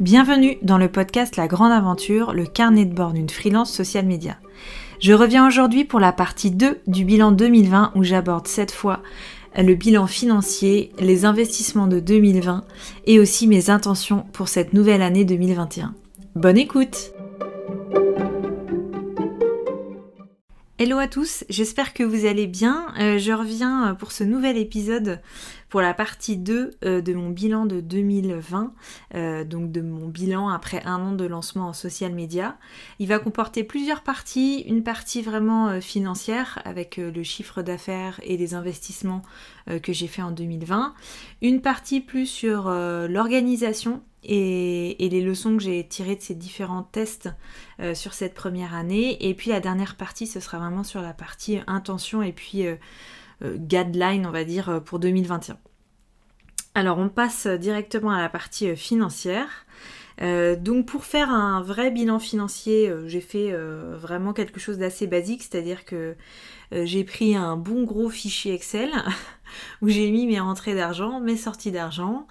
Bienvenue dans le podcast La Grande Aventure, le carnet de bord d'une freelance social media. Je reviens aujourd'hui pour la partie 2 du bilan 2020 où j'aborde cette fois le bilan financier, les investissements de 2020 et aussi mes intentions pour cette nouvelle année 2021. Bonne écoute Hello à tous, j'espère que vous allez bien. Euh, je reviens pour ce nouvel épisode pour la partie 2 euh, de mon bilan de 2020, euh, donc de mon bilan après un an de lancement en social media. Il va comporter plusieurs parties, une partie vraiment financière avec le chiffre d'affaires et les investissements que j'ai fait en 2020, une partie plus sur l'organisation et, les leçons que j'ai tirées de ces différents tests euh, sur cette première année. Et puis la dernière partie, ce sera vraiment sur la partie intention et puis euh, euh, guideline, on va dire, pour 2021. Alors on passe directement à la partie financière. donc pour faire un vrai bilan financier, j'ai fait vraiment quelque chose d'assez basique, c'est-à-dire que j'ai pris un bon gros fichier Excel où j'ai mis mes rentrées d'argent, mes sorties d'argent.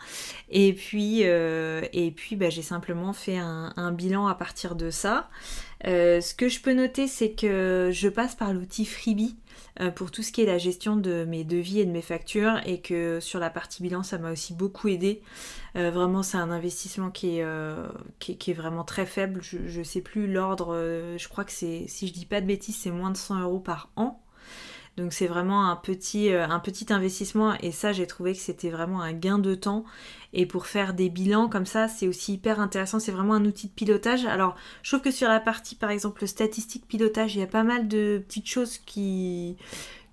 Et puis, euh, et puis bah, j'ai simplement fait un, bilan à partir de ça. Euh, ce que je peux noter, c'est que je passe par l'outil Freebie euh, pour tout ce qui est la gestion de mes devis et de mes factures et que sur la partie bilan ça m'a aussi beaucoup aidé. vraiment c'est un investissement qui est, qui, vraiment très faible. Je ne sais plus l'ordre, je crois que c'est, si je dis pas de bêtises, c'est moins de 100 euros par an. Donc c'est vraiment un petit, euh, un petit investissement et ça j'ai trouvé que c'était vraiment un gain de temps. Et pour faire des bilans comme ça, c'est aussi hyper intéressant. C'est vraiment un outil de pilotage. Alors je trouve que sur la partie par exemple statistique pilotage, il y a pas mal de petites choses qui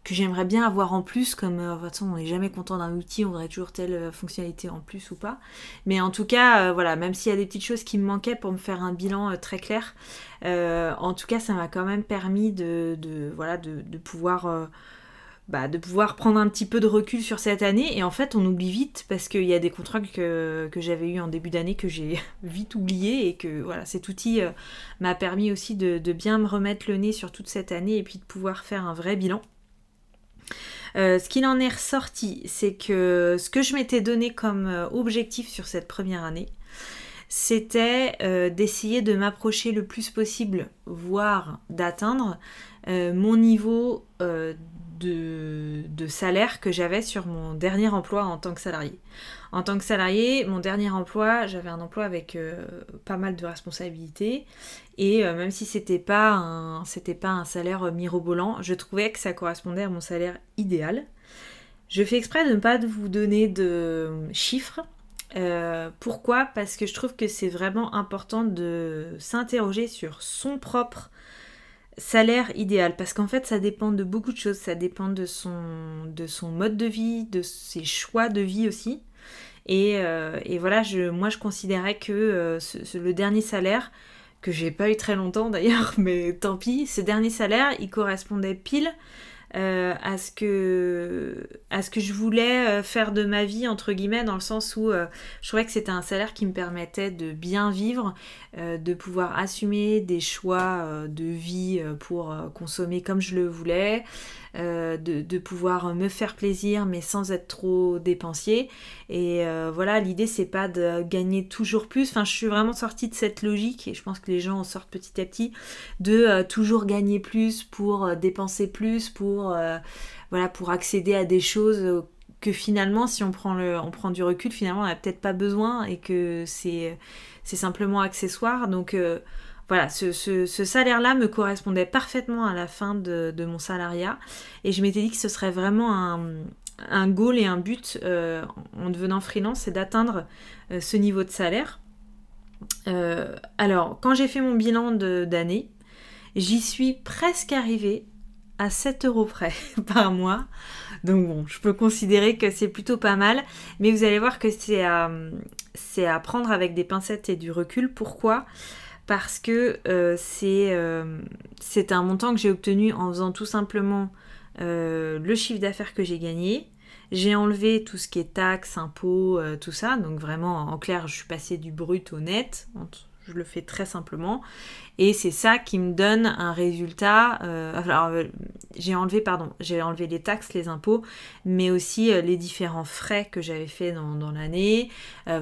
que j'aimerais bien avoir en plus, comme euh, de toute façon on n'est jamais content d'un outil, on voudrait toujours telle euh, fonctionnalité en plus ou pas. Mais en tout cas, voilà, même s'il y a des petites choses qui me manquaient pour me faire un bilan très clair, euh, en tout cas, ça m'a quand même permis de, voilà, de, pouvoir, euh, bah, de pouvoir prendre un petit peu de recul sur cette année. Et en fait, on oublie vite parce qu'il y a des contrats que, j'avais eu en début d'année que j'ai vite oublié et que voilà, cet outil euh, m'a permis aussi de, bien me remettre le nez sur toute cette année et puis de pouvoir faire un vrai bilan. Ce qu'il en est ressorti, c'est que ce que je m'étais donné comme objectif sur cette première année, c'était euh, d'essayer de m'approcher le plus possible, voire d'atteindre euh, mon niveau euh, de, salaire que j'avais sur mon dernier emploi en tant que salarié. En tant que salarié, mon dernier emploi, j'avais un emploi avec pas mal de responsabilités et même si c'était pas pas un salaire mirobolant, je trouvais que ça correspondait à mon salaire idéal. Je fais exprès de ne pas vous donner de chiffres euh, pourquoi? Parce que je trouve que c'est vraiment important de s'interroger sur son propre salaire idéal. Parce qu'en fait, ça dépend de beaucoup de choses. Ça dépend de son mode de vie, de ses choix de vie aussi. Et, euh, voilà, je, moi je considérais que euh, le dernier salaire, que j'ai pas eu très longtemps d'ailleurs, mais tant pis, ce dernier salaire, il correspondait pile euh, à, ce que, à ce que je voulais faire de ma vie, entre guillemets, dans le sens où je trouvais que c'était un salaire qui me permettait de bien vivre, de pouvoir assumer des choix de vie pour consommer comme je le voulais, de, de, pouvoir me faire plaisir mais sans être trop dépensier. Et voilà, l'idée c'est pas de gagner toujours plus. Enfin, je suis vraiment sortie de cette logique et je pense que les gens en sortent petit à petit de toujours gagner plus pour dépenser plus, pour euh, voilà, pour accéder à des choses que finalement, si on prend, le, on prend du recul, finalement, on n'a peut-être pas besoin et que c'est, c'est simplement accessoire. Donc euh, voilà, ce, salaire-là me correspondait parfaitement à la fin de, mon salariat et je m'étais dit que ce serait vraiment un, goal et un but euh, en devenant freelance, c'est d'atteindre ce niveau de salaire. alors, quand j'ai fait mon bilan d'année, j'y suis presque arrivée à 7 euros près par mois. Donc bon, je peux considérer que c'est plutôt pas mal. Mais vous allez voir que c'est à, à prendre avec des pincettes et du recul. Pourquoi? Parce que euh, euh, c'est un montant que j'ai obtenu en faisant tout simplement euh, le chiffre d'affaires que j'ai gagné. J'ai enlevé tout ce qui est taxes, impôts, tout ça. Donc vraiment, en clair, je suis passée du brut au net je le fais très simplement. Et c'est ça qui me donne un résultat. j'ai enlevé, pardon, j'ai enlevé les taxes, les impôts, mais aussi les différents frais que j'avais fait dans, l'année.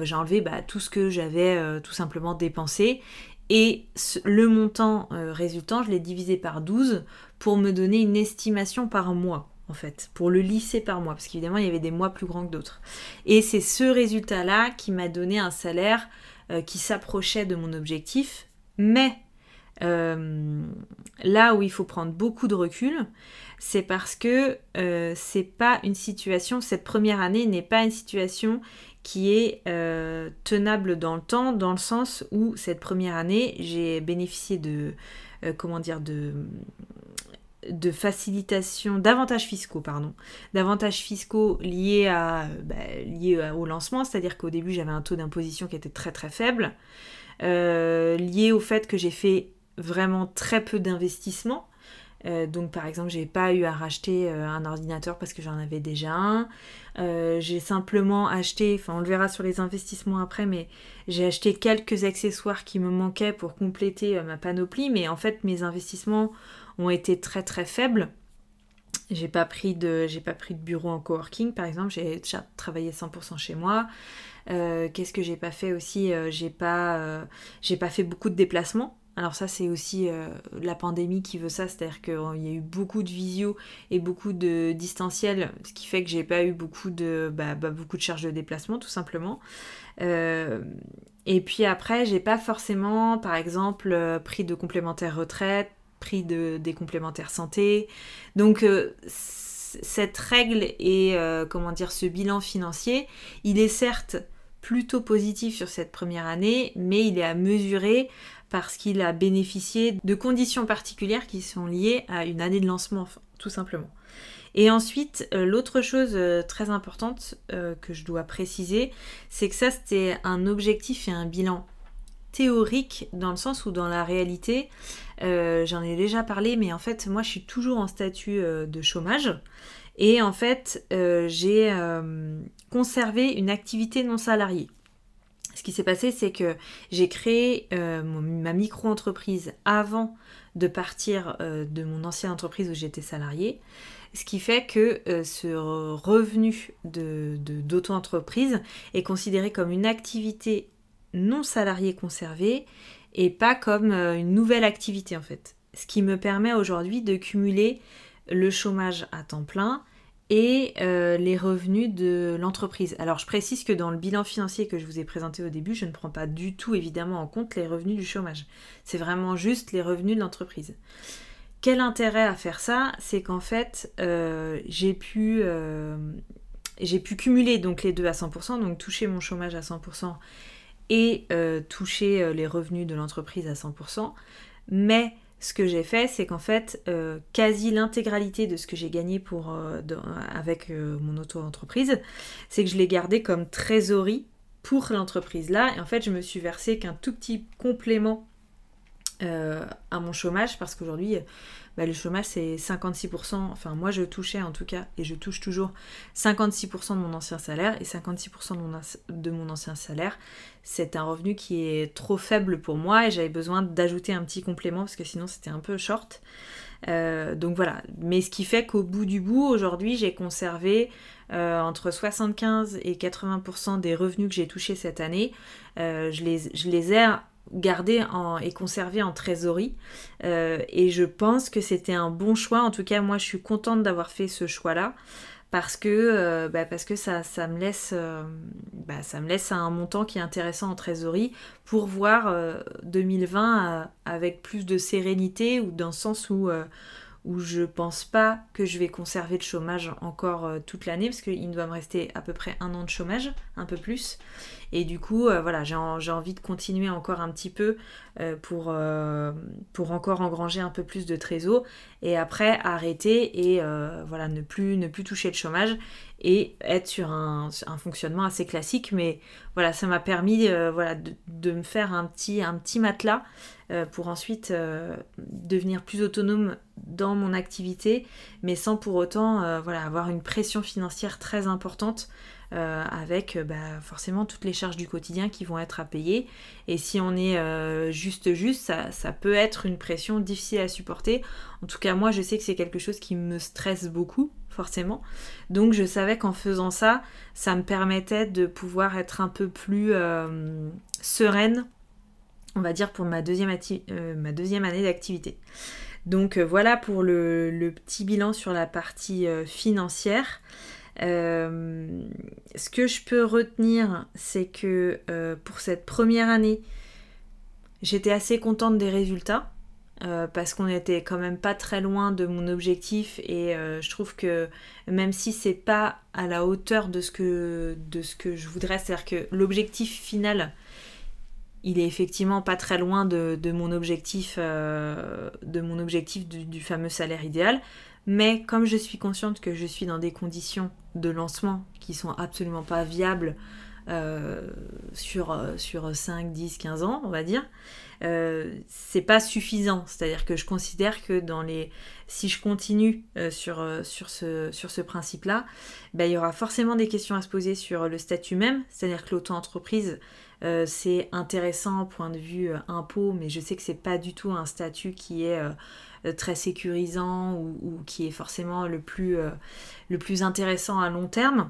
j'ai enlevé bah, tout ce que j'avais tout simplement dépensé. Et le montant résultant, je l'ai divisé par 12 pour me donner une estimation par mois en fait, pour le lisser par mois, parce qu'évidemment il y avait des mois plus grands que d'autres. Et c'est ce résultat-là qui m'a donné un salaire euh, qui s'approchait de mon objectif, mais euh, là où il faut prendre beaucoup de recul, c'est parce que euh, c'est pas une situation, cette première année n'est pas une situation qui est tenable dans le temps, dans le sens où cette première année, j'ai bénéficié de, comment dire, de, de d'avantages fiscaux, pardon, d'avantages fiscaux bah, liés au lancement, c'est-à-dire qu'au début j'avais un taux d'imposition qui était très très faible, euh, lié au fait que j'ai fait vraiment très peu d'investissements. Euh, donc par exemple, j'ai pas eu à racheter euh, un ordinateur parce que j'en avais déjà un. j'ai simplement acheté, enfin on le verra sur les investissements après, mais j'ai acheté quelques accessoires qui me manquaient pour compléter ma panoplie. Mais en fait, mes investissements ont été très très faibles. J'ai pas pris de j'ai pas pris de bureau en coworking par exemple, j'ai déjà travaillé 100% chez moi. Euh, qu'est-ce que j'ai pas fait aussi? Euh, J'ai pas euh, j'ai pas fait beaucoup de déplacements. Alors ça c'est aussi la pandémie qui veut ça, c'est-à-dire qu'il y a eu beaucoup de visio et beaucoup de distanciel, ce qui fait que j'ai pas eu beaucoup de bah, bah, beaucoup de charges de déplacement tout simplement. et puis après j'ai pas forcément par exemple pris de complémentaire retraite prix de, des complémentaires santé. Donc euh, cette règle et euh, comment dire ce bilan financier, il est certes plutôt positif sur cette première année, mais il est à mesurer parce qu'il a bénéficié de conditions particulières qui sont liées à une année de lancement, tout simplement. Et ensuite, euh, l'autre chose très importante que je dois préciser, c'est que ça, c'était un objectif et un bilan théorique dans le sens où dans la réalité, euh, j'en ai déjà parlé, mais en fait, moi, je suis toujours en statut euh, de chômage. Et en fait, euh, j'ai conservé une activité non salariée. Ce qui s'est passé, c'est que j'ai créé ma micro-entreprise avant de partir de mon ancienne entreprise où j'étais salariée. Ce qui fait que ce revenu d'auto-entreprise est considéré comme une activité non salariée conservée et pas comme euh, une nouvelle activité en fait. Ce qui me permet aujourd'hui de cumuler le chômage à temps plein et euh, les revenus de l'entreprise. Alors je précise que dans le bilan financier que je vous ai présenté au début, je ne prends pas du tout évidemment en compte les revenus du chômage. C'est vraiment juste les revenus de l'entreprise. Quel intérêt à faire ça? C'est qu'en fait, euh, j'ai pu, j'ai pu cumuler donc les deux à 100%, donc toucher mon chômage à 100% et euh, toucher euh, les revenus de l'entreprise à 100%. Mais ce que j'ai fait, c'est qu'en fait, euh, quasi l'intégralité de ce que j'ai gagné pour, avec mon auto-entreprise, c'est que je l'ai gardé comme trésorerie pour l'entreprise là. Et en fait, je me suis versé qu'un tout petit complément à mon chômage parce qu'aujourd'hui, bah, le chômage c'est 56%, enfin moi je touchais en tout cas, et je touche toujours 56% de mon ancien salaire, et 56% de mon, ancien salaire, c'est un revenu qui est trop faible pour moi, et j'avais besoin d'ajouter un petit complément, parce que sinon c'était un peu short. Euh, donc voilà, mais ce qui fait qu'au bout du bout, aujourd'hui j'ai conservé euh, entre 75 et 80% des revenus que j'ai touchés cette année. Euh, je, les, je les ai gardé en, et conservé en trésorerie. Euh, et je pense que c'était un bon choix. En tout cas, moi, je suis contente d'avoir fait ce choix-là parce que, euh, bah, parce que ça, ça, me laisse, euh, bah, ça me laisse un montant qui est intéressant en trésorerie pour voir 2020 avec plus de sérénité ou dans le sens où où je pense pas que je vais conserver le chômage encore euh, toute l'année parce qu'il doit me rester à peu près un an de chômage, un peu plus. Et du coup, euh, voilà, j'ai envie de continuer encore un petit peu euh, pour, pour encore engranger un peu plus de trésor et après arrêter et voilà, ne plus, ne plus toucher le chômage et être sur un, fonctionnement assez classique. Mais voilà, ça m'a permis voilà, de, de, me faire un petit, un petit matelas pour ensuite devenir plus autonome dans mon activité, mais sans pour autant euh, voilà, avoir une pression financière très importante euh, avec bah, forcément toutes les charges du quotidien qui vont être à payer. Et si on est juste juste, ça, ça, peut être une pression difficile à supporter. En tout cas, moi, je sais que c'est quelque chose qui me stresse beaucoup, forcément. Donc, je savais qu'en faisant ça, ça me permettait de pouvoir être un peu plus sereine, on va dire, pour ma deuxième année d'activité. Donc euh, voilà pour le, petit bilan sur la partie euh, financière. Euh, ce que je peux retenir, c'est que pour cette première année, j'étais assez contente des résultats. parce qu'on était quand même pas très loin de mon objectif et je trouve que même si c'est pas à la hauteur de ce que, de ce que je voudrais, c'est-à-dire que l'objectif final il est effectivement pas très loin de, mon objectif, euh, de mon objectif du, fameux salaire idéal. Mais comme je suis consciente que je suis dans des conditions de lancement qui sont absolument pas viables euh, sur, euh, sur 5, 10, 15 ans, on va dire, c'est pas suffisant. C'est-à-dire que je considère que dans les, si je continue sur, sur ce, sur ce principe-là, ben, il y aura forcément des questions à se poser sur le statut même. C'est-à-dire que l'auto-entreprise, euh, c'est intéressant point de vue euh, impôt, mais je sais que c'est pas du tout un statut qui est euh, très sécurisant ou, qui est forcément le plus, le plus intéressant à long terme.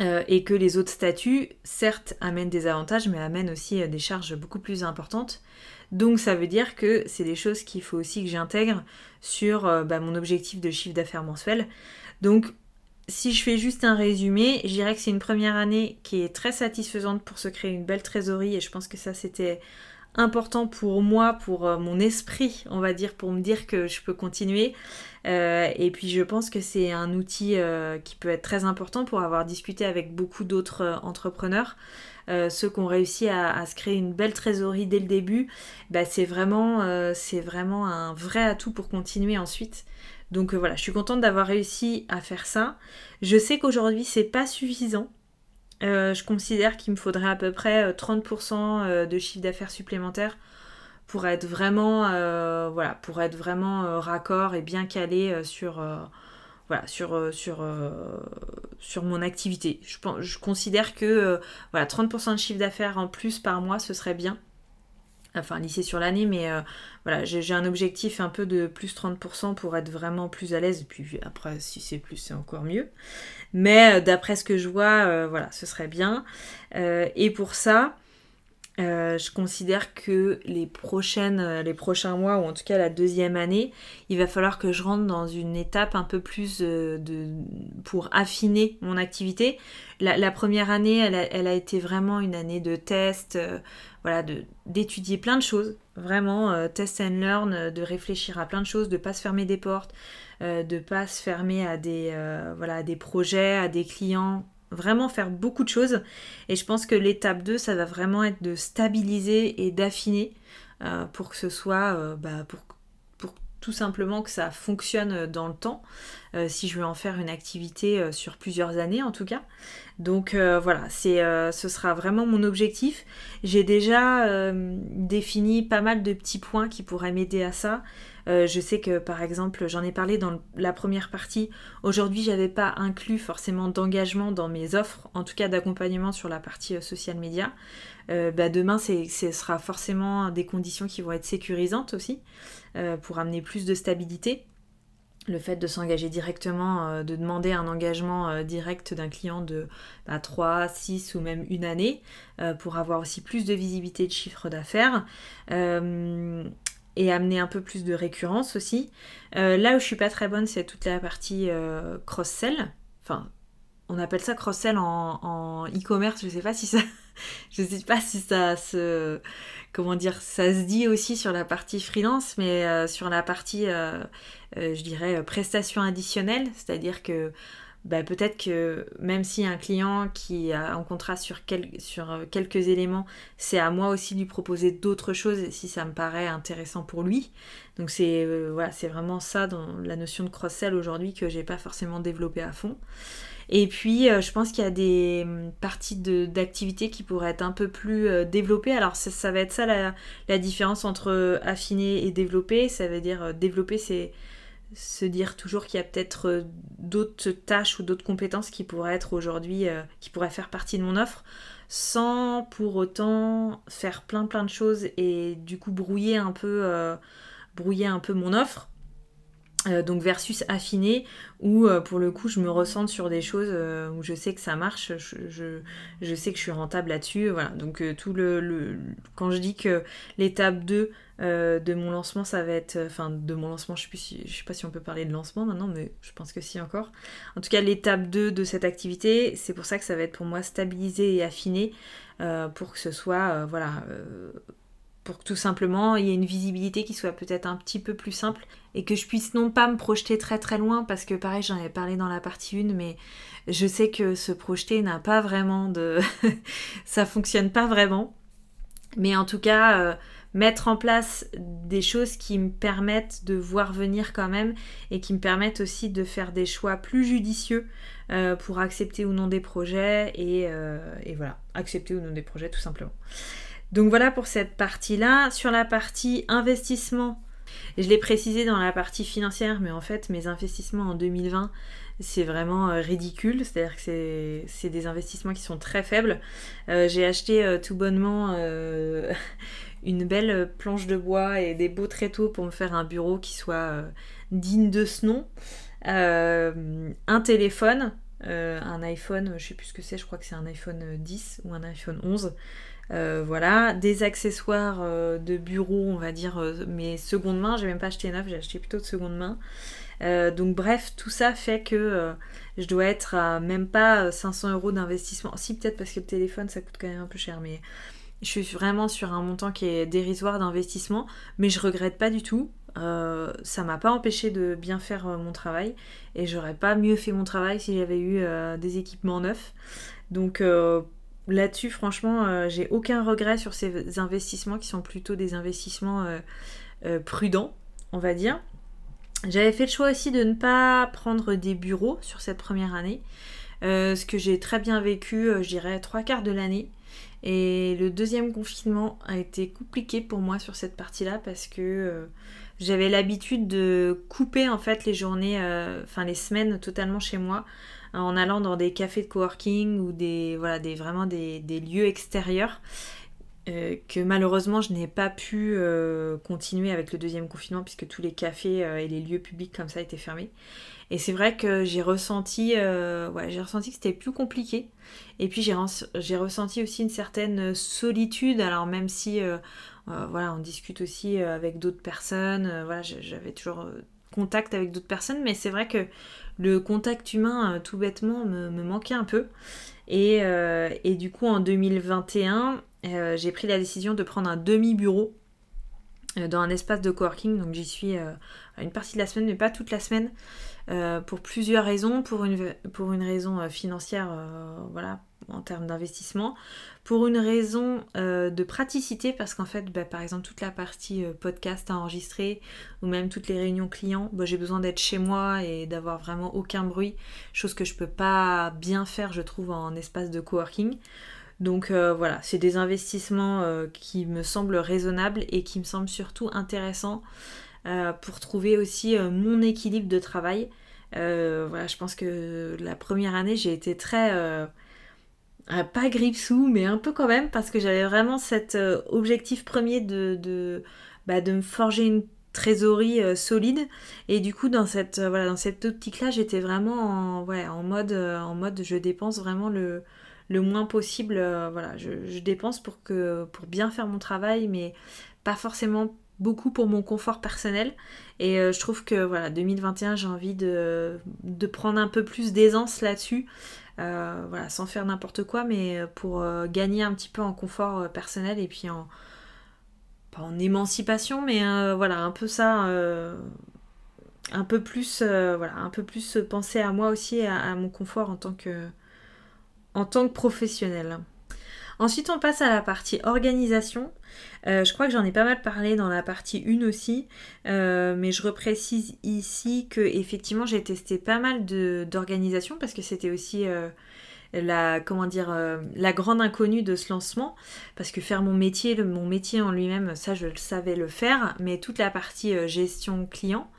et que les autres statuts, certes, amènent des avantages, mais amènent aussi des charges beaucoup plus importantes. Donc ça veut dire que c'est des choses qu'il faut aussi que j'intègre sur bah, mon objectif de chiffre d'affaires mensuel. Donc si je fais juste un résumé, je dirais que c'est une première année qui est très satisfaisante pour se créer une belle trésorerie et je pense que ça c'était important pour moi, pour euh, mon esprit, on va dire, pour me dire que je peux continuer. Euh, et puis je pense que c'est un outil euh, qui peut être très important pour avoir discuté avec beaucoup d'autres entrepreneurs. ceux qui ont réussi à, se créer une belle trésorerie dès le début, bah, c'est vraiment un vrai atout pour continuer ensuite. Donc euh, voilà, je suis contente d'avoir réussi à faire ça. Je sais qu'aujourd'hui c'est pas suffisant. Euh, je considère qu'il me faudrait à peu près 30% euh, de chiffre d'affaires supplémentaire pour être vraiment voilà, pour être vraiment raccord et bien calé sur mon activité. Je, je considère que voilà, 30% de chiffre d'affaires en plus par mois, ce serait bien enfin lycée sur l'année, mais euh, voilà, j'ai un objectif un peu de plus 30% pour être vraiment plus à l'aise, et puis après, si c'est plus, c'est encore mieux. Mais euh, d'après ce que je vois, euh, voilà, ce serait bien. et pour ça, je considère que les, prochaines, les prochains mois, ou en tout cas la deuxième année, il va falloir que je rentre dans une étape un peu plus de, pour affiner mon activité. La, première année, elle a, été vraiment une année de test voilà, d'étudier plein de choses, vraiment euh, test and learn, euh, de réfléchir à plein de choses, de pas se fermer des portes, euh, de pas se fermer à des, voilà, à des projets, à des clients, vraiment faire beaucoup de choses. Et je pense que l'étape 2, ça va vraiment être de stabiliser et d'affiner pour que ce soit, bah, pour, pour tout simplement que ça fonctionne dans le temps, si je veux en faire une activité sur plusieurs années en tout cas. Donc euh, voilà, c'est, euh, ce sera vraiment mon objectif. J'ai déjà euh, défini pas mal de petits points qui pourraient m'aider à ça. Je sais que par exemple, j'en ai parlé dans la première partie. Aujourd'hui, j'avais pas inclus forcément d'engagement dans mes offres, en tout cas d'accompagnement sur la partie social media. Bah, demain, ce sera forcément des conditions qui vont être sécurisantes aussi pour amener plus de stabilité le fait de s'engager directement, euh, de demander un engagement euh, direct d'un client de 3, bah, 6 ou même une année euh, pour avoir aussi plus de visibilité de chiffre d'affaires et amener un peu plus de récurrence aussi. là où je suis pas très bonne, c'est toute la partie cross-sell. Enfin, on appelle ça cross-sell en e-commerce, je sais pas si ça je sais pas si ça se comment dire ça se dit aussi sur la partie freelance mais euh, sur la partie euh, euh, je dirais prestation additionnelle c'est-à-dire que bah, peut-être que même si un client qui a un contrat sur, sur quelques éléments, c'est à moi aussi de lui proposer d'autres choses si ça me paraît intéressant pour lui. Donc c'est voilà, c'est vraiment ça dans la notion de cross-sell aujourd'hui que j'ai pas forcément développé à fond. Et puis, euh, je pense qu'il y a des hum, parties d'activité qui pourraient être un peu plus euh, développées. Alors, ça, va être ça la, différence entre affiner et développer. Ça veut dire euh, développer, c'est se dire toujours qu'il y a peut-être d'autres tâches ou d'autres compétences qui pourraient être aujourd'hui, qui pourraient faire partie de mon offre, sans pour autant faire plein plein de choses et du coup brouiller un peu, brouiller un peu mon offre. Euh, donc versus affiné où euh, pour le coup je me ressente sur des choses euh, où je sais que ça marche, je, sais que je suis rentable là-dessus. Voilà. Donc tout le, quand je dis que l'étape 2 de mon lancement ça va être enfin de mon lancement je sais, je sais pas si on peut parler de lancement maintenant mais je pense que si encore. En tout cas l'étape 2 de cette activité c'est pour ça que ça va être pour moi stabilisé et affiné pour que ce soit voilà pour que tout simplement il y ait une visibilité qui soit peut-être un petit peu plus simple et que je puisse non pas me projeter très très loin parce que pareil j'en avais parlé dans la partie 1 mais je sais que se projeter n'a pas vraiment de ça fonctionne pas vraiment. Mais en tout cas euh, mettre en place des choses qui me permettent de voir venir quand même et qui me permettent aussi de faire des choix plus judicieux euh, pour accepter ou non des projets et, euh, et voilà accepter ou non des projets tout simplement donc voilà pour cette partie-là. Sur la partie investissement, je l'ai précisé dans la partie financière, mais en fait mes investissements en 2020, c'est vraiment euh, ridicule. C'est-à-dire que c'est des investissements qui sont très faibles. Euh, j'ai acheté euh, tout bonnement une belle planche de bois et des beaux tréteaux pour me faire un bureau qui soit digne de ce nom. un téléphone, un iPhone, je sais plus ce que c'est, je crois que c'est un iPhone 10 ou un iPhone 11. Euh, voilà, des accessoires euh, de bureau, on va dire, euh, mais seconde main, j'ai même pas acheté neuf, j'ai acheté plutôt de seconde main. donc bref, tout ça fait que je dois être à même pas 500 euros d'investissement. Si peut-être parce que le téléphone ça coûte quand même un peu cher, mais je suis vraiment sur un montant qui est dérisoire d'investissement, mais je regrette pas du tout. ça m'a pas empêché de bien faire mon travail et j'aurais pas mieux fait mon travail si j'avais eu des équipements neufs. Donc là-dessus, franchement, euh, j'ai aucun regret sur ces investissements qui sont plutôt des investissements euh, euh, prudents, on va dire. J'avais fait le choix aussi de ne pas prendre des bureaux sur cette première année, ce que j'ai très bien vécu, je dirais, trois quarts de l'année. Et le deuxième confinement a été compliqué pour moi sur cette partie-là parce que j'avais l'habitude de couper en fait les journées, enfin les semaines totalement chez moi en allant dans des cafés de coworking ou des, voilà, des, vraiment des, lieux extérieurs. Euh, que malheureusement je n'ai pas pu euh, continuer avec le deuxième confinement puisque tous les cafés euh, et les lieux publics comme ça étaient fermés. Et c'est vrai que j'ai ressenti, j'ai ressenti que c'était plus compliqué. Et puis j'ai, j'ai ressenti aussi une certaine solitude. Alors même si, voilà, on discute aussi avec d'autres personnes. voilà, j'avais toujours contact avec d'autres personnes, mais c'est vrai que le contact humain, euh, tout bêtement, me, manquait un peu. Euh, et, du coup, en 2021, euh, j'ai pris la décision de prendre un demi-bureau dans un espace de coworking. Donc j'y suis une partie de la semaine, mais pas toute la semaine, pour plusieurs raisons. Pour une, pour une raison financière, voilà, en termes d'investissement. Pour une raison euh, de praticité, parce qu'en fait, bah, par exemple, toute la partie euh, podcast à enregistrer, ou même toutes les réunions clients, bah, j'ai besoin d'être chez moi et d'avoir vraiment aucun bruit, chose que je peux pas bien faire, je trouve, en espace de coworking. Donc euh, voilà, c'est des investissements qui me semblent raisonnables et qui me semblent surtout intéressants pour trouver aussi mon équilibre de travail. voilà, je pense que la première année, j'ai été très pas grippe sous, mais un peu quand même, parce que j'avais vraiment cet euh, objectif premier de, de, bah, de, me forger une trésorerie euh, solide. Et du coup, dans cette, euh, voilà, dans cette optique-là, j'étais vraiment en, mode, en mode je dépense vraiment le, le moins possible. voilà, je, je, dépense pour, que, pour bien faire mon travail, mais pas forcément beaucoup pour mon confort personnel. Et je trouve que voilà, 2021, j'ai envie de, de prendre un peu plus d'aisance là-dessus. Euh, voilà, sans faire n'importe quoi, mais pour euh, gagner un petit peu en confort euh, personnel et puis en pas en émancipation, mais voilà, un peu ça, un peu plus, voilà, un peu plus penser à moi aussi, à, à, mon confort en tant que, en tant que professionnel. Ensuite, on passe à la partie organisation. Euh, je crois que j'en ai pas mal parlé dans la partie 1 aussi, euh, mais je reprécise ici que effectivement j'ai testé pas mal d'organisation parce que c'était aussi euh, la comment la grande inconnue de ce lancement parce que faire mon métier, mon métier en lui-même, ça je le savais le faire, mais toute la partie gestion client.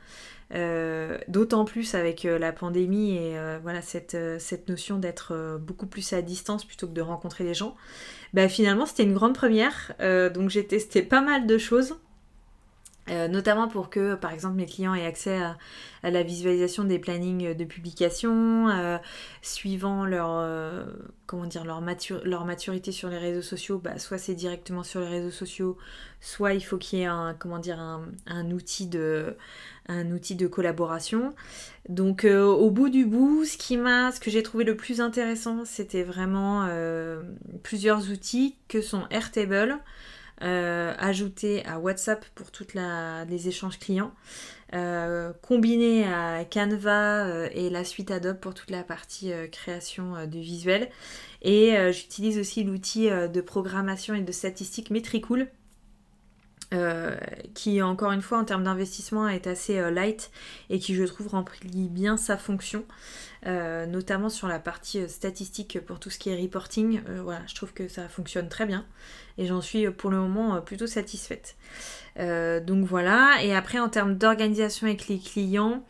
D'autant plus avec la pandémie et voilà cette, cette notion d'être beaucoup plus à distance plutôt que de rencontrer les gens. Bah, finalement c'était une grande première. donc j'ai testé pas mal de choses. Euh, notamment pour que, par exemple, mes clients aient accès à, la visualisation des plannings de publication, euh, suivant leur, euh, leur, maturité sur les réseaux sociaux, bah, soit c'est directement sur les réseaux sociaux, soit il faut qu'il y ait un, outil, de, collaboration. Donc au bout du bout, ce, ce que j'ai trouvé le plus intéressant, c'était vraiment plusieurs outils que sont Airtable, ajouté à WhatsApp pour toutes les échanges clients, euh, combiné à Canva euh, et la suite Adobe pour toute la partie création de visuel. Et j'utilise aussi l'outil de programmation et de statistiques Metricool qui encore une fois en termes d'investissement est assez light et qui je trouve remplit bien sa fonction. Euh, notamment sur la partie euh, statistique pour tout ce qui est reporting. Euh, voilà, je trouve que ça fonctionne très bien et j'en suis pour le moment plutôt satisfaite. donc voilà, et après en termes d'organisation avec les clients,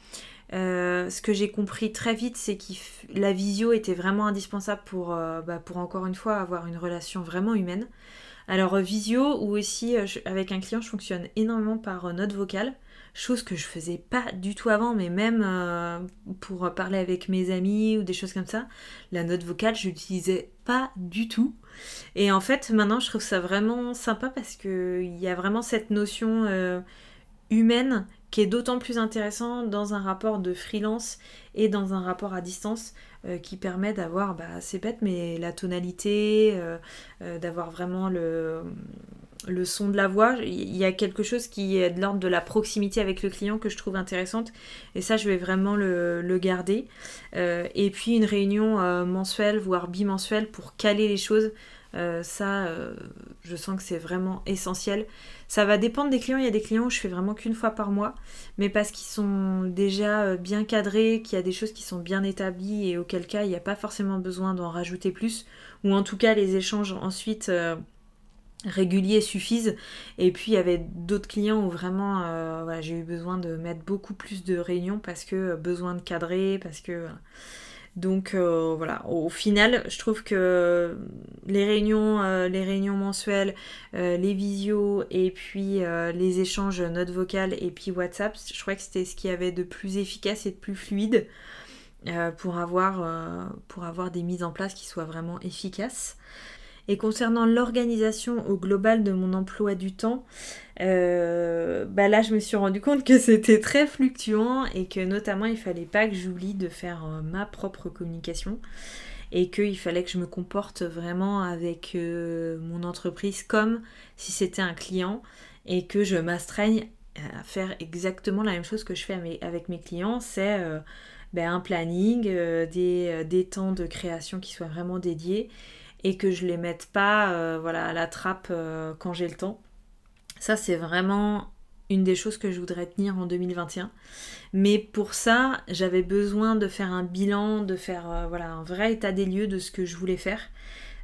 ce que j'ai compris très vite, c'est que la visio était vraiment indispensable pour, bah, pour encore une fois avoir une relation vraiment humaine. Alors visio ou aussi avec un client, je fonctionne énormément par note vocale chose que je faisais pas du tout avant, mais même euh, pour parler avec mes amis ou des choses comme ça, la note vocale, je l'utilisais pas du tout. Et en fait, maintenant, je trouve ça vraiment sympa parce qu'il y a vraiment cette notion euh, humaine qui est d'autant plus intéressant dans un rapport de freelance et dans un rapport à distance euh, qui permet d'avoir, bah, c'est bête, mais la tonalité, d'avoir vraiment le son de la voix, il y a quelque chose qui est de l'ordre de la proximité avec le client que je trouve intéressante et ça je vais vraiment le, garder. Euh, et puis une réunion euh, mensuelle voire bimensuelle pour caler les choses, euh, ça je sens que c'est vraiment essentiel. Ça va dépendre des clients, il y a des clients où je fais vraiment qu'une fois par mois, mais parce qu'ils sont déjà bien cadrés, qu'il y a des choses qui sont bien établies et auquel cas il n'y a pas forcément besoin d'en rajouter plus, ou en tout cas les échanges ensuite réguliers suffisent. Et puis il y avait d'autres clients où vraiment euh, j'ai eu besoin de mettre beaucoup plus de réunions parce que euh, besoin de cadrer, parce que... Donc euh, voilà, au final, je trouve que les réunions, les réunions mensuelles, les visios et puis les échanges notes vocales et puis WhatsApp, je crois que c'était ce qui avait de plus efficace et de plus fluide pour avoir des mises en place qui soient vraiment efficaces. Et concernant l'organisation au global de mon emploi du temps, euh, bah là je me suis rendu compte que c'était très fluctuant et que notamment il fallait pas que j'oublie de faire euh, ma propre communication et qu'il fallait que je me comporte vraiment avec euh, mon entreprise comme si c'était un client et que je m'astreigne à faire exactement la même chose que je fais avec mes clients, c'est ben, un planning, des, des temps de création qui soient vraiment dédiés et que je les mette pas euh, voilà, à la trappe euh, quand j'ai le temps. Ça, c'est vraiment une des choses que je voudrais tenir en 2021. Mais pour ça, j'avais besoin de faire un bilan, de faire euh, voilà, un vrai état des lieux de ce que je voulais faire.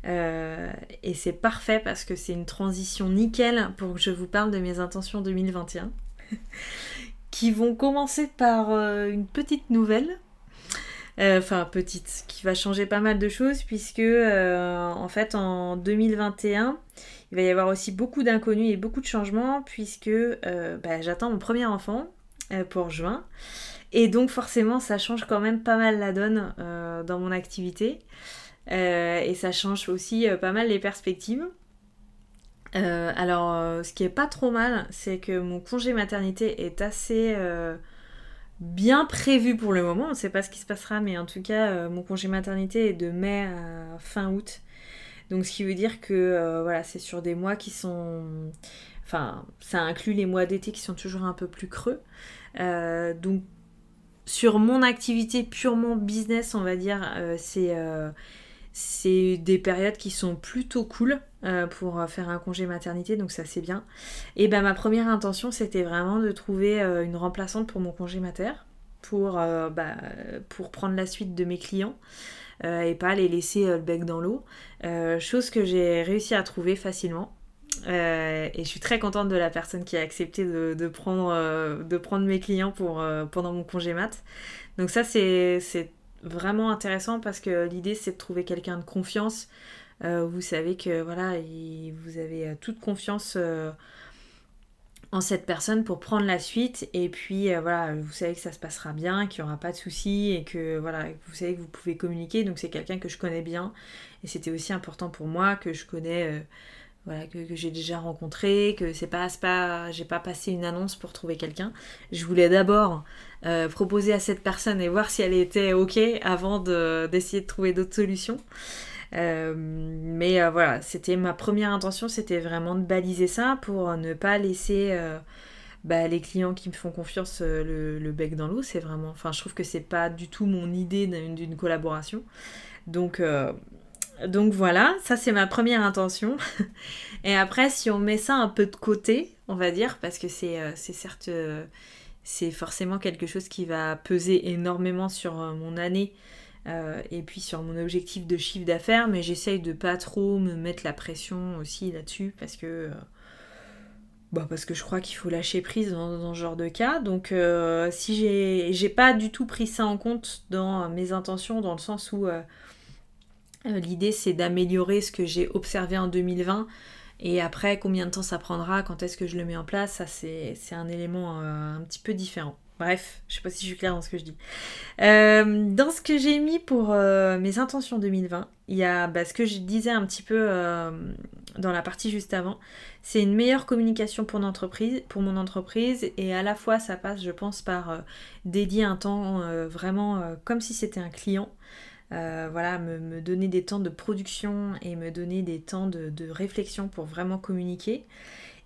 et c'est parfait parce que c'est une transition nickel pour que je vous parle de mes intentions 2021. qui vont commencer par une petite nouvelle enfin petite, qui va changer pas mal de choses puisque euh, en fait en 2021 il va y avoir aussi beaucoup d'inconnus et beaucoup de changements puisque euh, bah, j'attends mon premier enfant pour juin et donc forcément ça change quand même pas mal la donne dans mon activité et ça change aussi pas mal les perspectives. alors, ce qui est pas trop mal, c'est que mon congé maternité est assez bien prévu pour le moment. On ne sait pas ce qui se passera, mais en tout cas, euh, mon congé maternité est de mai à fin août. Donc, ce qui veut dire que euh, voilà, c'est sur des mois qui sont. Enfin, ça inclut les mois d'été qui sont toujours un peu plus creux. Euh, donc, sur mon activité purement business, on va dire, c'est c'est des périodes qui sont plutôt cool euh, pour faire un congé maternité, donc ça c'est bien. Et ben ma première intention c'était vraiment de trouver euh, une remplaçante pour mon congé mater, pour, euh, bah, pour prendre la suite de mes clients et pas les laisser le bec dans l'eau. chose que j'ai réussi à trouver facilement. et je suis très contente de la personne qui a accepté de, prendre, de prendre mes clients pour, pendant mon congé mat. Donc ça, c'est vraiment intéressant parce que l'idée, c'est de trouver quelqu'un de confiance. Vous savez que voilà, vous avez toute confiance en cette personne pour prendre la suite. Et puis euh, voilà vous savez que ça se passera bien qu'il n'y aura pas de soucis et que voilà vous savez que vous pouvez communiquer. Donc c'est quelqu'un que je connais bien. Et c'était aussi important pour moi que je connais euh, voilà que, j'ai déjà rencontré que c'est pas pas j'ai pas passé une annonce pour trouver quelqu'un. Je voulais d'abord euh, proposer à cette personne et voir si elle était ok avant d'essayer de trouver d'autres solutions. euh, mais euh, voilà, c'était ma première intention, c'était vraiment de baliser ça pour ne pas laisser euh, bah, les clients qui me font confiance le, bec dans l'eau. C'est vraiment, enfin, je trouve que c'est pas du tout mon idée d'une collaboration. Donc, donc voilà, ça c'est ma première intention. Et après, si on met ça un peu de côté, on va dire, parce que c'est certes, c'est forcément quelque chose qui va peser énormément sur mon année euh, et puis sur mon objectif de chiffre d'affaires, mais j'essaye de pas trop me mettre la pression aussi là-dessus parce que, euh, bah parce que je crois qu'il faut lâcher prise dans, ce genre de cas. Donc euh, si j'ai, j'ai pas du tout pris ça en compte dans mes intentions, dans le sens où l'idée c'est d'améliorer ce que j'ai observé en 2020. Et après, combien de temps ça prendra, quand est-ce que je le mets en place, ça c'est, c'est un élément un petit peu différent. Bref, je sais pas si je suis claire dans ce que je dis. Euh, dans ce que j'ai mis pour euh, mes intentions 2020, il y a bah, ce que je disais un petit peu euh, dans la partie juste avant. C'est une meilleure communication pour, pour mon entreprise et à la fois ça passe, je pense, par dédier un temps vraiment comme si c'était un client. Voilà, me, donner des temps de production et me donner des temps de réflexion pour vraiment communiquer.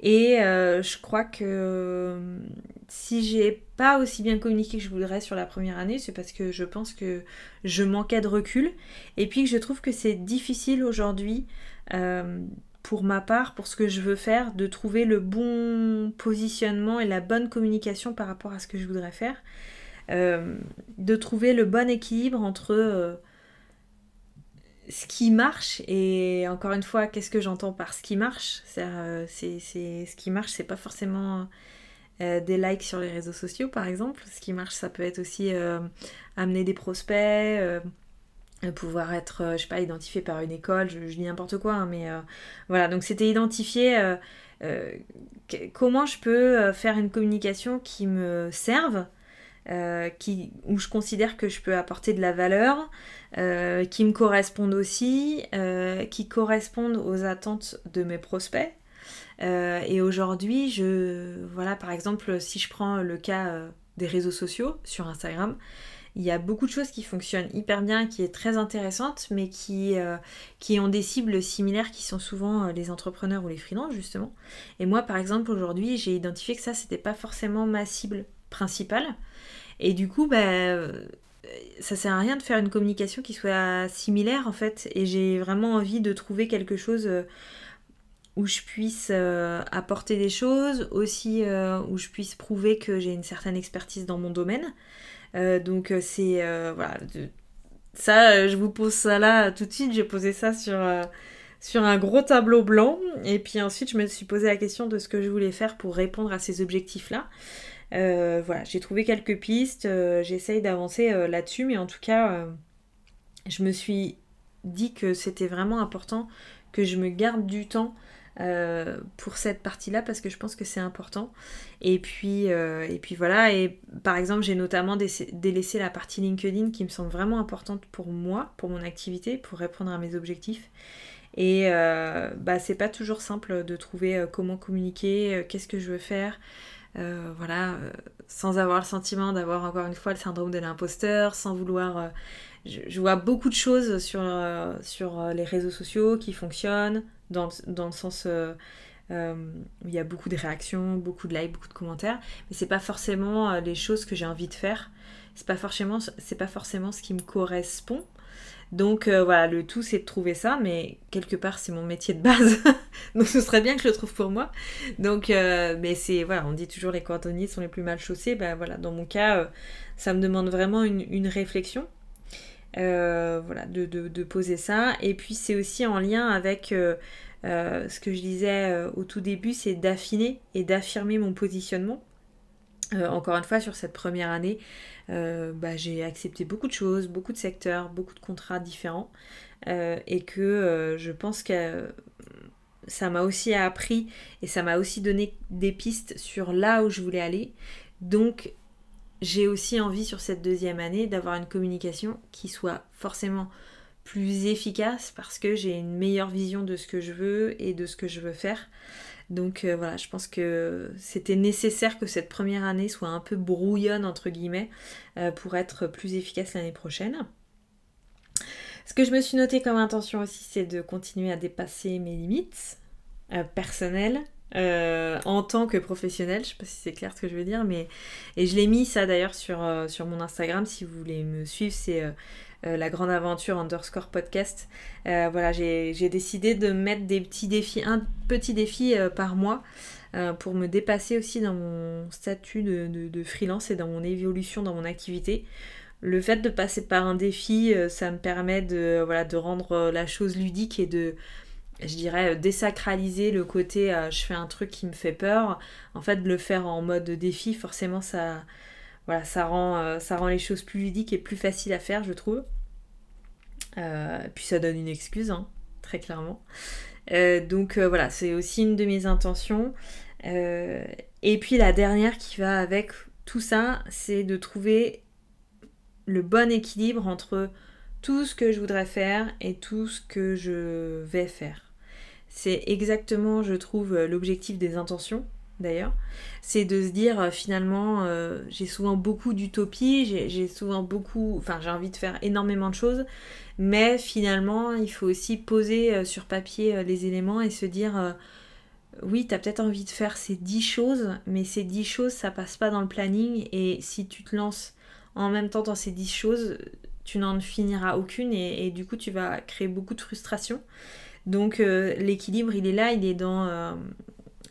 Et euh, je crois que euh, si j'ai pas aussi bien communiqué que je voudrais sur la première année, c'est parce que je pense que je manquais de recul. Et puis je trouve que c'est difficile aujourd'hui, euh, pour ma part, pour ce que je veux faire, de trouver le bon positionnement et la bonne communication par rapport à ce que je voudrais faire. de trouver le bon équilibre entre ce qui marche, et encore une fois, qu'est-ce que j'entends par ce qui marche? Euh, c'est, Ce qui marche, c'est pas forcément euh, des likes sur les réseaux sociaux, par exemple. Ce qui marche, ça peut être aussi euh, amener des prospects, pouvoir être, je sais pas, identifié par une école, je, dis n'importe quoi, hein, mais voilà. Donc c'était identifier comment je peux faire une communication qui me serve qui, où je considère que je peux apporter de la valeur, euh, qui me correspondent aussi, euh, qui correspondent aux attentes de mes prospects. et aujourd'hui, je, voilà, par exemple, si je prends le cas des réseaux sociaux sur Instagram, il y a beaucoup de choses qui fonctionnent hyper bien, qui est très intéressante, mais qui, qui ont des cibles similaires qui sont souvent les entrepreneurs ou les freelances justement. Et moi par exemple aujourd'hui j'ai identifié que ça c'était pas forcément ma cible principale. Et du coup, bah, euh, ça sert à rien de faire une communication qui soit similaire en fait. Et j'ai vraiment envie de trouver quelque chose euh, où je puisse euh, apporter des choses, aussi où je puisse prouver que j'ai une certaine expertise dans mon domaine. donc c'est voilà, ça, je vous pose ça là tout de suite. J'ai posé ça sur sur un gros tableau blanc et puis ensuite je me suis posé la question de ce que je voulais faire pour répondre à ces objectifs là. Euh, voilà, j'ai trouvé quelques pistes, euh, j'essaye d'avancer euh, là-dessus, mais en tout cas, je me suis dit que c'était vraiment important que je me garde du temps pour cette partie-là parce que je pense que c'est important. Et puis, et puis voilà, et par exemple, j'ai notamment délaissé la partie LinkedIn qui me semble vraiment importante pour moi, pour mon activité, pour répondre à mes objectifs. Et bah, c'est pas toujours simple de trouver comment communiquer, qu'est-ce que je veux faire. Euh, voilà, euh, sans avoir le sentiment d'avoir encore une fois le syndrome de l'imposteur, sans vouloir... Euh, je, vois beaucoup de choses sur, sur les réseaux sociaux qui fonctionnent, dans, dans le sens... où il y a beaucoup de réactions, beaucoup de likes, beaucoup de commentaires, mais c'est pas forcément les choses que j'ai envie de faire. C'est pas c'est pas forcément ce qui me correspond. Donc euh, voilà, le tout c'est de trouver ça, mais quelque part c'est mon métier de base, donc ce serait bien que je le trouve pour moi. Donc, euh, mais c'est voilà, on dit toujours les cordonniers sont les plus mal chaussés. Ben voilà, dans mon cas, euh, ça me demande vraiment une, réflexion. de, poser ça. Et puis c'est aussi en lien avec ce que je disais au tout début, c'est d'affiner et d'affirmer mon positionnement. Encore une fois, sur cette première année, bah, j'ai accepté beaucoup de choses, beaucoup de secteurs, beaucoup de contrats différents. et que je pense que ça m'a aussi appris et ça m'a aussi donné des pistes sur là où je voulais aller. Donc j'ai aussi envie sur cette deuxième année d'avoir une communication qui soit forcément plus efficace parce que j'ai une meilleure vision de ce que je veux et de ce que je veux faire. Donc euh, voilà, je pense que c'était nécessaire que cette première année soit un peu brouillonne entre guillemets euh, pour être plus efficace l'année prochaine. Ce que je me suis noté comme intention aussi, c'est de continuer à dépasser mes limites euh, personnelles en tant que professionnelle. Je sais pas si c'est clair ce que je veux dire, mais et je l'ai mis ça d'ailleurs sur, sur mon Instagram. Si vous voulez me suivre, c'est la grande aventure underscore podcast. voilà, j'ai décidé de mettre des petits défis, un petit défi par mois. pour me dépasser aussi dans mon statut de, freelance et dans mon évolution dans mon activité le fait de passer par un défi, ça me permet de, rendre la chose ludique et de, je dirais, désacraliser le côté euh, je fais un truc qui me fait peur. En fait, de le faire en mode défi, forcément, ça, voilà, euh, ça rend les choses plus ludiques et plus faciles à faire, je trouve. Euh, puis ça donne une excuse, hein, très clairement. donc voilà, c'est aussi une de mes intentions. et puis la dernière qui va avec tout ça, c'est de trouver le bon équilibre entre tout ce que je voudrais faire et tout ce que je vais faire. C'est exactement, je trouve, l'objectif des intentions, d'ailleurs. C'est de se dire, euh, finalement, euh, j'ai souvent beaucoup d'utopie, j'ai souvent beaucoup, enfin j'ai envie de faire énormément de choses, mais finalement, il faut aussi poser euh, sur papier les éléments et se dire, oui, tu as peut-être envie de faire ces dix choses, mais ces dix choses, ça passe pas dans le planning, et si tu te lances en même temps dans ces dix choses, tu n'en finiras aucune et, du coup tu vas créer beaucoup de frustration. Donc l'équilibre il est là, il est dans,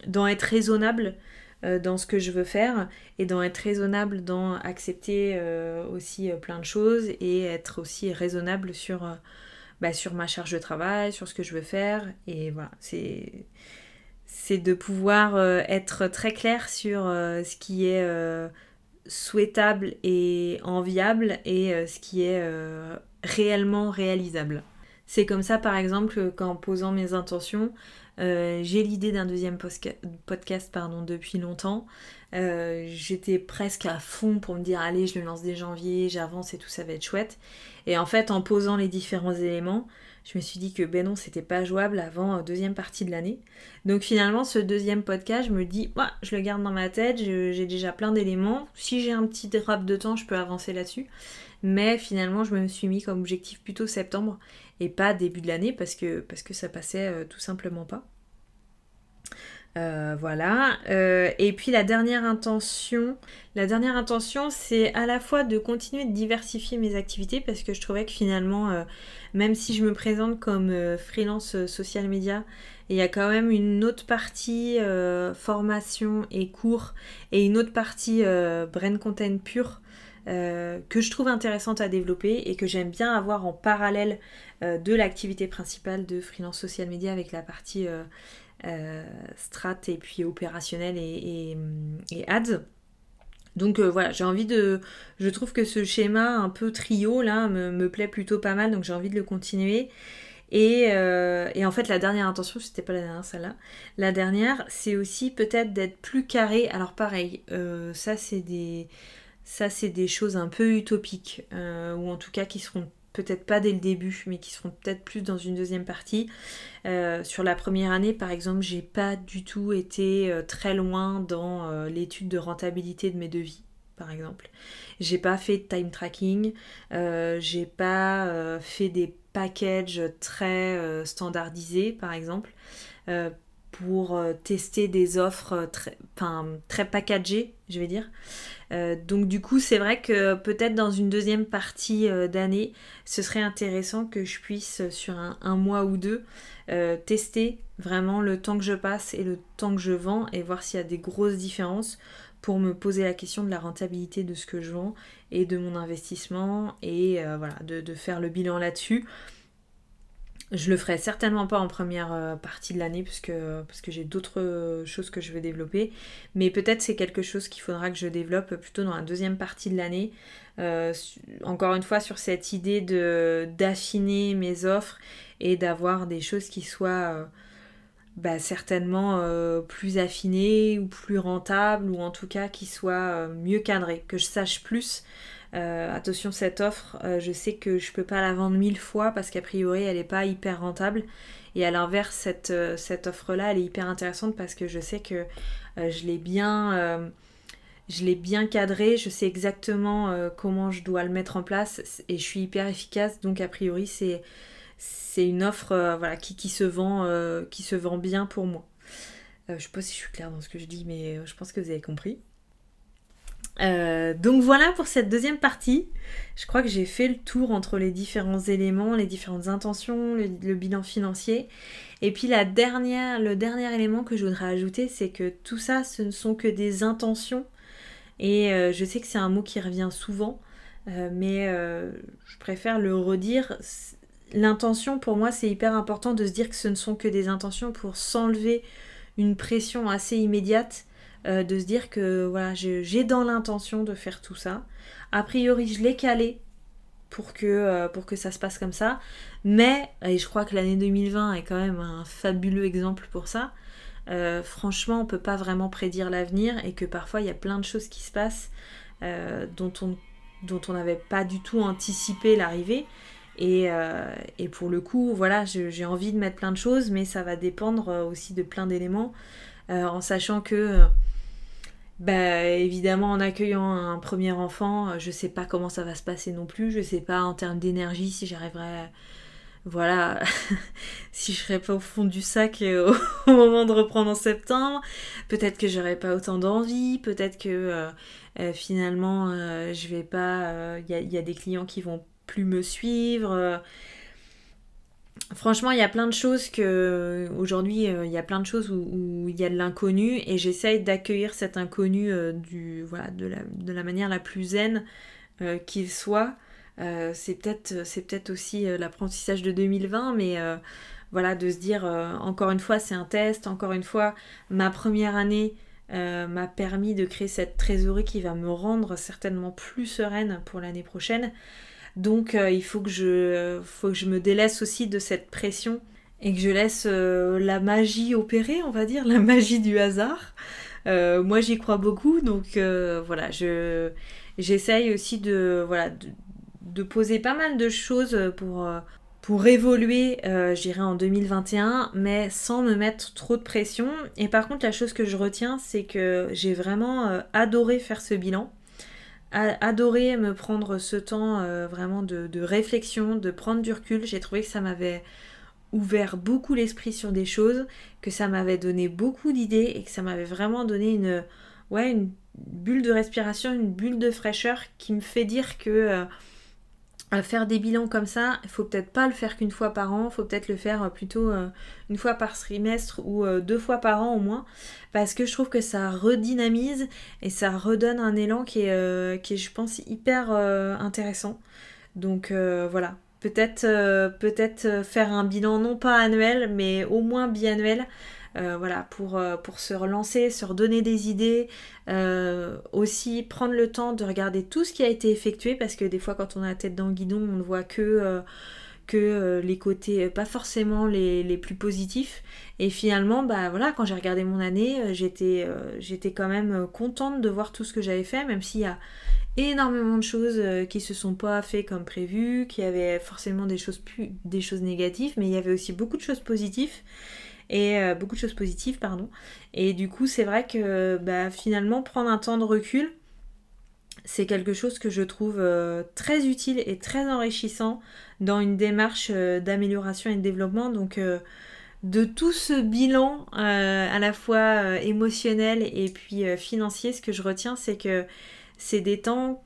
dans être raisonnable euh, dans ce que je veux faire et dans être raisonnable dans accepter aussi plein de choses et être aussi raisonnable sur, bah, sur ma charge de travail, sur ce que je veux faire et voilà, c'est c'est de pouvoir être très clair sur ce qui est souhaitable et enviable et euh, ce qui est euh, réellement réalisable. C'est comme ça par exemple qu'en posant mes intentions, euh, j'ai l'idée d'un deuxième podcast pardon, depuis longtemps. J'étais presque à fond pour me dire allez je le lance dès janvier, j'avance et tout ça va être chouette. Et en fait en posant les différents éléments, je me suis dit que ben non, c'était pas jouable avant euh, deuxième partie de l'année. Donc finalement, ce deuxième podcast, je me dis, je le garde dans ma tête, j'ai déjà plein d'éléments. Si j'ai un petit drap de temps, je peux avancer là-dessus. Mais finalement, je me suis mis comme objectif plutôt septembre et pas début de l'année parce que, parce que ça passait euh, tout simplement pas. Euh, voilà. et puis la dernière intention, la dernière intention, c'est à la fois de continuer de diversifier mes activités parce que je trouvais que finalement même si je me présente comme euh, freelance euh, social media, il y a quand même une autre partie euh, formation et cours et une autre partie brain content pur que je trouve intéressante à développer et que j'aime bien avoir en parallèle de l'activité principale de freelance social media avec la partie strat et puis opérationnelle et ads. Donc euh, voilà, j'ai envie de. Je trouve que ce schéma un peu trio là me, plaît plutôt pas mal, donc j'ai envie de le continuer. Et, euh, en fait, la dernière intention, c'était pas la dernière, celle-là. La dernière, c'est aussi peut-être d'être plus carré. Alors pareil, euh, ça c'est des, ça c'est des choses un peu utopiques, ou en tout cas qui seront peut-être pas dès le début, mais qui seront peut-être plus dans une deuxième partie. Euh, sur la première année, par exemple, j'ai pas du tout été euh, très loin dans euh, l'étude de rentabilité de mes devis, par exemple. J'ai pas fait de time tracking, j'ai pas fait des packages très standardisés, par exemple pour tester des offres très, très packagées, je vais dire. Euh, donc du coup, c'est vrai que peut-être dans une deuxième partie euh, d'année, ce serait intéressant que je puisse, euh, sur un, mois ou deux, tester vraiment le temps que je passe et le temps que je vends et voir s'il y a des grosses différences pour me poser la question de la rentabilité de ce que je vends et de mon investissement et voilà, de, faire le bilan là-dessus. Je le ferai certainement pas en première euh, partie de l'année parce que j'ai d'autres choses que je veux développer. Mais peut-être c'est quelque chose qu'il faudra que je développe plutôt dans la deuxième partie de l'année. Euh, encore une fois sur cette idée de d'affiner mes offres et d'avoir des choses qui soient euh, bah, certainement plus affinées ou plus rentables ou en tout cas qui soient mieux cadrées, que je sache plus euh, attention, cette offre, euh, je sais que je peux pas la vendre mille fois parce qu'a priori, elle n'est pas hyper rentable. Et à l'inverse, cette, euh, cette offre-là, elle est hyper intéressante parce que je sais que je l'ai bien, je l'ai bien cadré, je sais exactement comment je dois le mettre en place et je suis hyper efficace. Donc a priori, c'est une offre voilà, qui, se vend, qui se vend bien pour moi. je sais pas si je suis claire dans ce que je dis, mais je pense que vous avez compris. Euh, donc voilà pour cette deuxième partie. Je crois que j'ai fait le tour entre les différents éléments, les différentes intentions, le, bilan financier. Et puis la dernière, le dernier élément que je voudrais ajouter, c'est que tout ça, ce ne sont que des intentions. Et euh, je sais que c'est un mot qui revient souvent, euh, mais je préfère le redire. L'intention, pour moi, c'est hyper important de se dire que ce ne sont que des intentions pour s'enlever une pression assez immédiate euh, de se dire que voilà, j'ai dans l'intention de faire tout ça. A priori, je l'ai calé pour que, euh, pour que ça se passe comme ça. Mais, et je crois que l'année 2020 est quand même un fabuleux exemple pour ça, euh, franchement, on peut pas vraiment prédire l'avenir et que parfois il y a plein de choses qui se passent dont on dont on n'avait pas du tout anticipé l'arrivée. Et, et, pour le coup, voilà, j'ai envie de mettre plein de choses, mais ça va dépendre aussi de plein d'éléments, en sachant que bah évidemment en accueillant un premier enfant, euh, je sais pas comment ça va se passer non plus, je sais pas en termes d'énergie si j'arriverai voilà si je serais pas au fond du sac euh, au, moment de reprendre en septembre, peut-être que j'aurais pas autant d'envie, peut-être que euh, finalement je vais pas il y, y, a des clients qui vont plus me suivre Franchement, il y a plein de choses que aujourd'hui, euh, il y a plein de choses où, il y a de l'inconnu et j'essaye d'accueillir cet inconnu euh, du voilà de la, manière la plus zen euh, qu'il soit. c'est peut-être c'est peut-être aussi l'apprentissage de 2020, mais voilà de se dire encore une fois c'est un test, encore une fois ma première année m'a permis de créer cette trésorerie qui va me rendre certainement plus sereine pour l'année prochaine. Donc euh, il faut que, je, je me délaisse aussi de cette pression et que je laisse euh, la magie opérer, on va dire, la magie du hasard. Euh, moi j'y crois beaucoup, donc voilà, je, j'essaye aussi de, voilà, de, poser pas mal de choses pour, pour évoluer, j'irai en 2021, mais sans me mettre trop de pression. Et par contre, la chose que je retiens, c'est que j'ai vraiment adoré faire ce bilan adoré me prendre ce temps euh, vraiment de, réflexion, de prendre du recul. J'ai trouvé que ça m'avait ouvert beaucoup l'esprit sur des choses, que ça m'avait donné beaucoup d'idées et que ça m'avait vraiment donné une, ouais, une bulle de respiration, une bulle de fraîcheur qui me fait dire que euh, faire des bilans comme ça, il faut peut-être pas le faire qu'une fois par an, faut peut-être le faire euh, plutôt euh, une fois par trimestre ou euh, deux fois par an au moins, parce que je trouve que ça redynamise et ça redonne un élan qui est, qui est je pense, hyper intéressant. Donc voilà, peut-être peut-être faire un bilan non pas annuel, mais au moins biannuel. Euh, voilà, pour, euh, pour se relancer, se redonner des idées, euh, aussi prendre le temps de regarder tout ce qui a été effectué, parce que des fois quand on a la tête dans le guidon, on ne voit que les côtés pas forcément les, plus positifs. Et finalement, bah voilà, quand j'ai regardé mon année, j'étais j'étais quand même contente de voir tout ce que j'avais fait, même s'il y a énormément de choses qui se sont pas fait comme prévu, qu'il y avait forcément des choses des choses négatives, mais il y avait aussi beaucoup de choses positives et euh, beaucoup de choses positives, pardon. Et du coup, c'est vrai que bah, finalement, prendre un temps de recul, c'est quelque chose que je trouve euh, très utile et très enrichissant dans une démarche euh, d'amélioration et de développement. Donc, de tout ce bilan à la fois émotionnel et puis financier, ce que je retiens, c'est que c'est des temps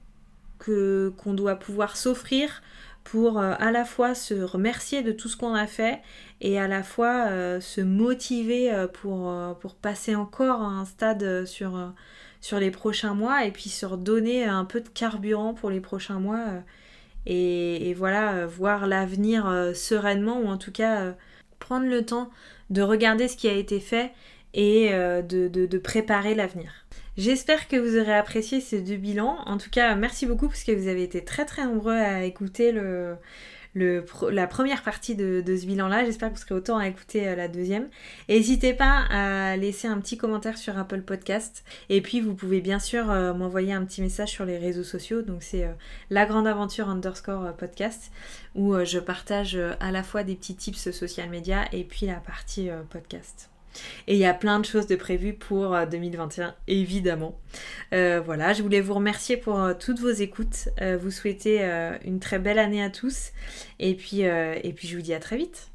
qu'on doit pouvoir s'offrir pour à la fois se remercier de tout ce qu'on a fait et à la fois euh, se motiver euh, pour, euh, passer encore un stade sur, les prochains mois et puis se redonner un peu de carburant pour les prochains mois et, voilà, voir l'avenir sereinement ou en tout cas prendre le temps de regarder ce qui a été fait et de préparer l'avenir. J'espère que vous aurez apprécié ces deux bilans. En tout cas, merci beaucoup parce que vous avez été très très nombreux à écouter le, la première partie de, ce bilan-là. J'espère que vous serez autant à écouter euh, la deuxième. N'hésitez pas à laisser un petit commentaire sur Apple Podcast. Et puis, vous pouvez bien sûr euh, m'envoyer un petit message sur les réseaux sociaux. Donc, c'est euh, la grande aventure underscore podcast où je partage à la fois des petits tips social media et puis la partie podcast. Et il y a plein de choses de prévues pour 2021, euh, évidemment. Euh, voilà, je voulais vous remercier pour euh, toutes vos écoutes, vous souhaiter une très belle année à tous, et puis, et puis je vous dis à très vite.